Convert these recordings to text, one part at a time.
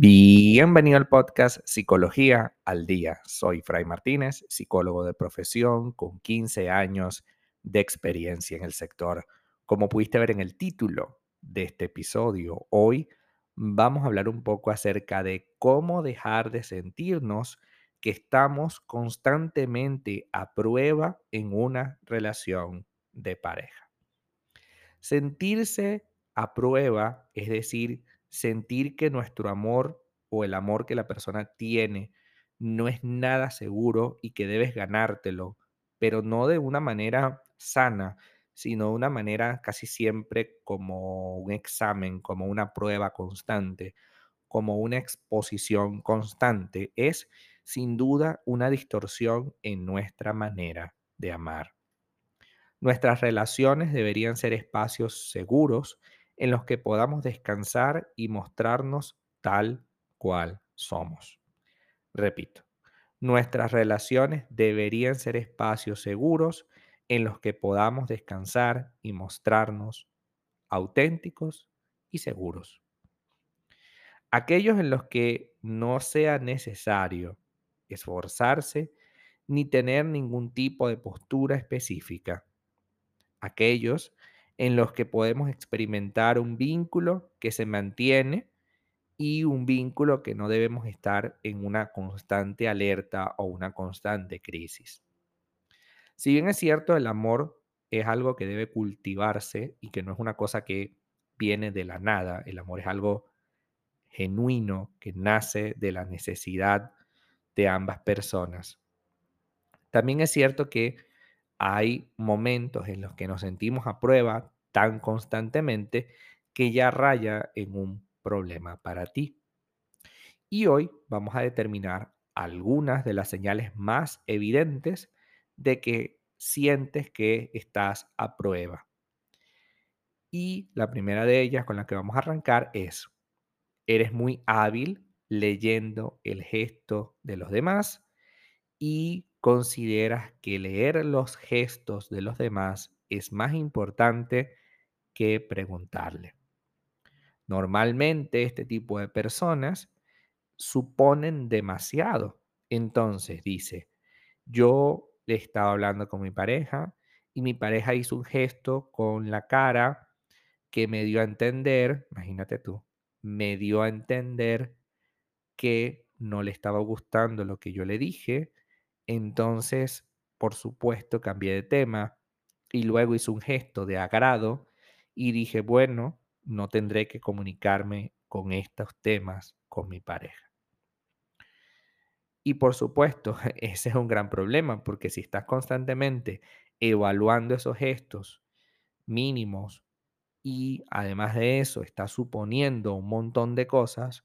Bienvenido al podcast Psicología al Día. Soy Fray Martínez, psicólogo de profesión con 15 años de experiencia en el sector. Como pudiste ver en el título de este episodio, hoy vamos a hablar un poco acerca de cómo dejar de sentirnos que estamos constantemente a prueba en una relación de pareja. Sentirse a prueba, es decir, sentir que nuestro amor o el amor que la persona tiene no es nada seguro y que debes ganártelo, pero no de una manera sana, sino de una manera casi siempre como un examen, como una prueba constante, como una exposición constante, es sin duda una distorsión en nuestra manera de amar. Nuestras relaciones deberían ser espacios seguros en los que podamos descansar y mostrarnos tal cual somos. Repito, nuestras relaciones deberían ser espacios seguros en los que podamos descansar y mostrarnos auténticos y seguros. Aquellos en los que no sea necesario esforzarse ni tener ningún tipo de postura específica. Aquellos en los que podemos experimentar un vínculo que se mantiene y un vínculo que no debemos estar en una constante alerta o una constante crisis. Si bien es cierto, el amor es algo que debe cultivarse y que no es una cosa que viene de la nada, el amor es algo genuino que nace de la necesidad de ambas personas. También es cierto que hay momentos en los que nos sentimos a prueba tan constantemente que ya raya en un problema para ti. Y hoy vamos a determinar algunas de las señales más evidentes de que sientes que estás a prueba. Y la primera de ellas con la que vamos a arrancar es, eres muy hábil leyendo el gesto de los demás y consideras que leer los gestos de los demás es más importante que preguntarle. Normalmente este tipo de personas suponen demasiado. Entonces dice, yo le estaba hablando con mi pareja y mi pareja hizo un gesto con la cara que me dio a entender, imagínate tú, me dio a entender que no le estaba gustando lo que yo le dije entonces, por supuesto, cambié de tema y luego hice un gesto de agrado y dije, bueno, no tendré que comunicarme con estos temas con mi pareja. Y por supuesto, ese es un gran problema, porque si estás constantemente evaluando esos gestos mínimos y además de eso estás suponiendo un montón de cosas,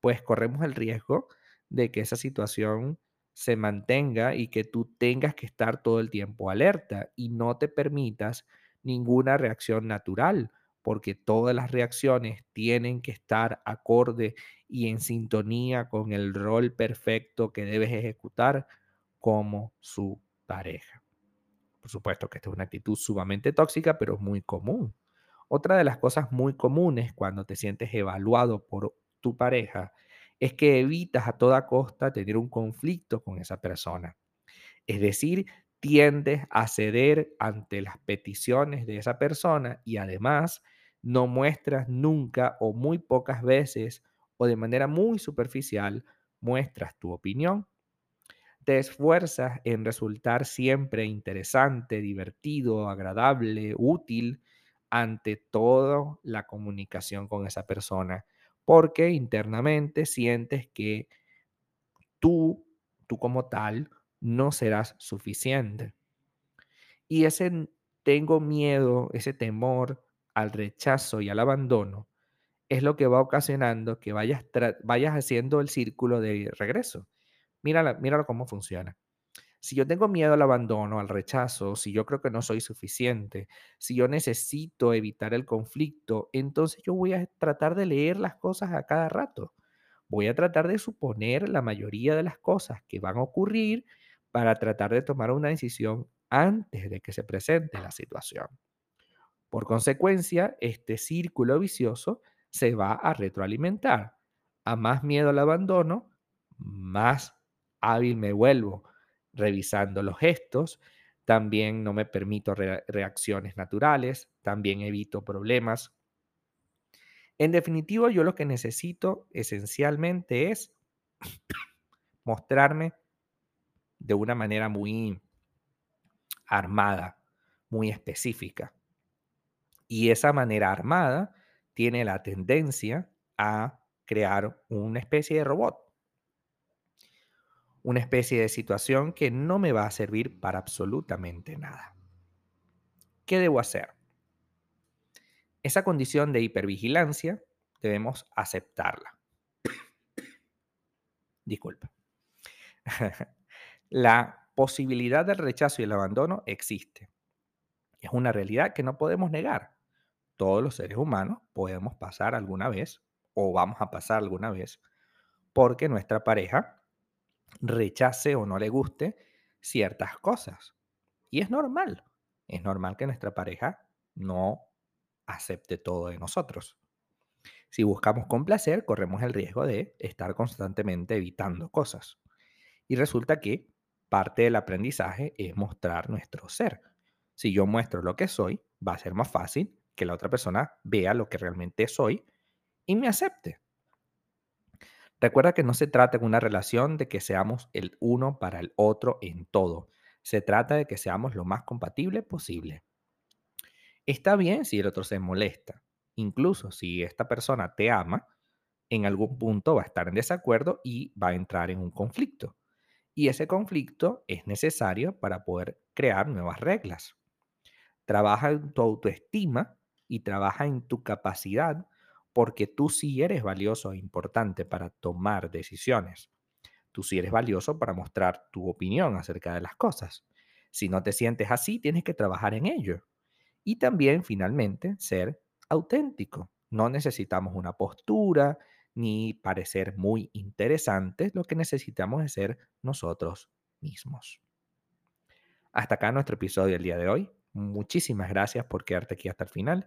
pues corremos el riesgo de que esa situación se mantenga y que tú tengas que estar todo el tiempo alerta y no te permitas ninguna reacción natural, porque todas las reacciones tienen que estar acorde y en sintonía con el rol perfecto que debes ejecutar como su pareja. Por supuesto que esta es una actitud sumamente tóxica, pero muy común. Otra de las cosas muy comunes cuando te sientes evaluado por tu pareja es que evitas a toda costa tener un conflicto con esa persona. Es decir, tiendes a ceder ante las peticiones de esa persona y además no muestras nunca o muy pocas veces o de manera muy superficial muestras tu opinión. Te esfuerzas en resultar siempre interesante, divertido, agradable, útil ante toda la comunicación con esa persona porque internamente sientes que tú, tú como tal, no serás suficiente. Y ese tengo miedo, ese temor al rechazo y al abandono, es lo que va ocasionando que vayas, vayas haciendo el círculo de regreso. Míralo cómo funciona. Si yo tengo miedo al abandono, al rechazo, si yo creo que no soy suficiente, si yo necesito evitar el conflicto, entonces yo voy a tratar de leer las cosas a cada rato. Voy a tratar de suponer la mayoría de las cosas que van a ocurrir para tratar de tomar una decisión antes de que se presente la situación. Por consecuencia, este círculo vicioso se va a retroalimentar a más miedo al abandono, más hábil me vuelvo revisando los gestos, también no me permito reacciones naturales, también evito problemas. En definitiva, yo lo que necesito esencialmente es mostrarme de una manera muy armada, muy específica. Y esa manera armada tiene la tendencia a crear una especie de robot, una especie de situación que no me va a servir para absolutamente nada. ¿Qué debo hacer? Esa condición de hipervigilancia debemos aceptarla. Disculpa. La posibilidad del rechazo y el abandono existe. Es una realidad que no podemos negar. Todos los seres humanos podemos pasar alguna vez o vamos a pasar alguna vez porque nuestra pareja rechace o no le guste ciertas cosas. Y es normal. Es normal que nuestra pareja no acepte todo de nosotros. Si buscamos complacer, corremos el riesgo de estar constantemente evitando cosas. Y resulta que parte del aprendizaje es mostrar nuestro ser. Si yo muestro lo que soy, va a ser más fácil que la otra persona vea lo que realmente soy y me acepte. Recuerda que no se trata de una relación de que seamos el uno para el otro en todo. Se trata de que seamos lo más compatible posible. Está bien si el otro se molesta. Incluso si esta persona te ama, en algún punto va a estar en desacuerdo y va a entrar en un conflicto. Y ese conflicto es necesario para poder crear nuevas reglas. Trabaja en tu autoestima y trabaja en tu capacidad porque tú sí eres valioso e importante para tomar decisiones. Tú sí eres valioso para mostrar tu opinión acerca de las cosas. Si no te sientes así, tienes que trabajar en ello. Y también, finalmente, ser auténtico. No necesitamos una postura ni parecer muy interesantes, lo que necesitamos es ser nosotros mismos. Hasta acá nuestro episodio del día de hoy. Muchísimas gracias por quedarte aquí hasta el final.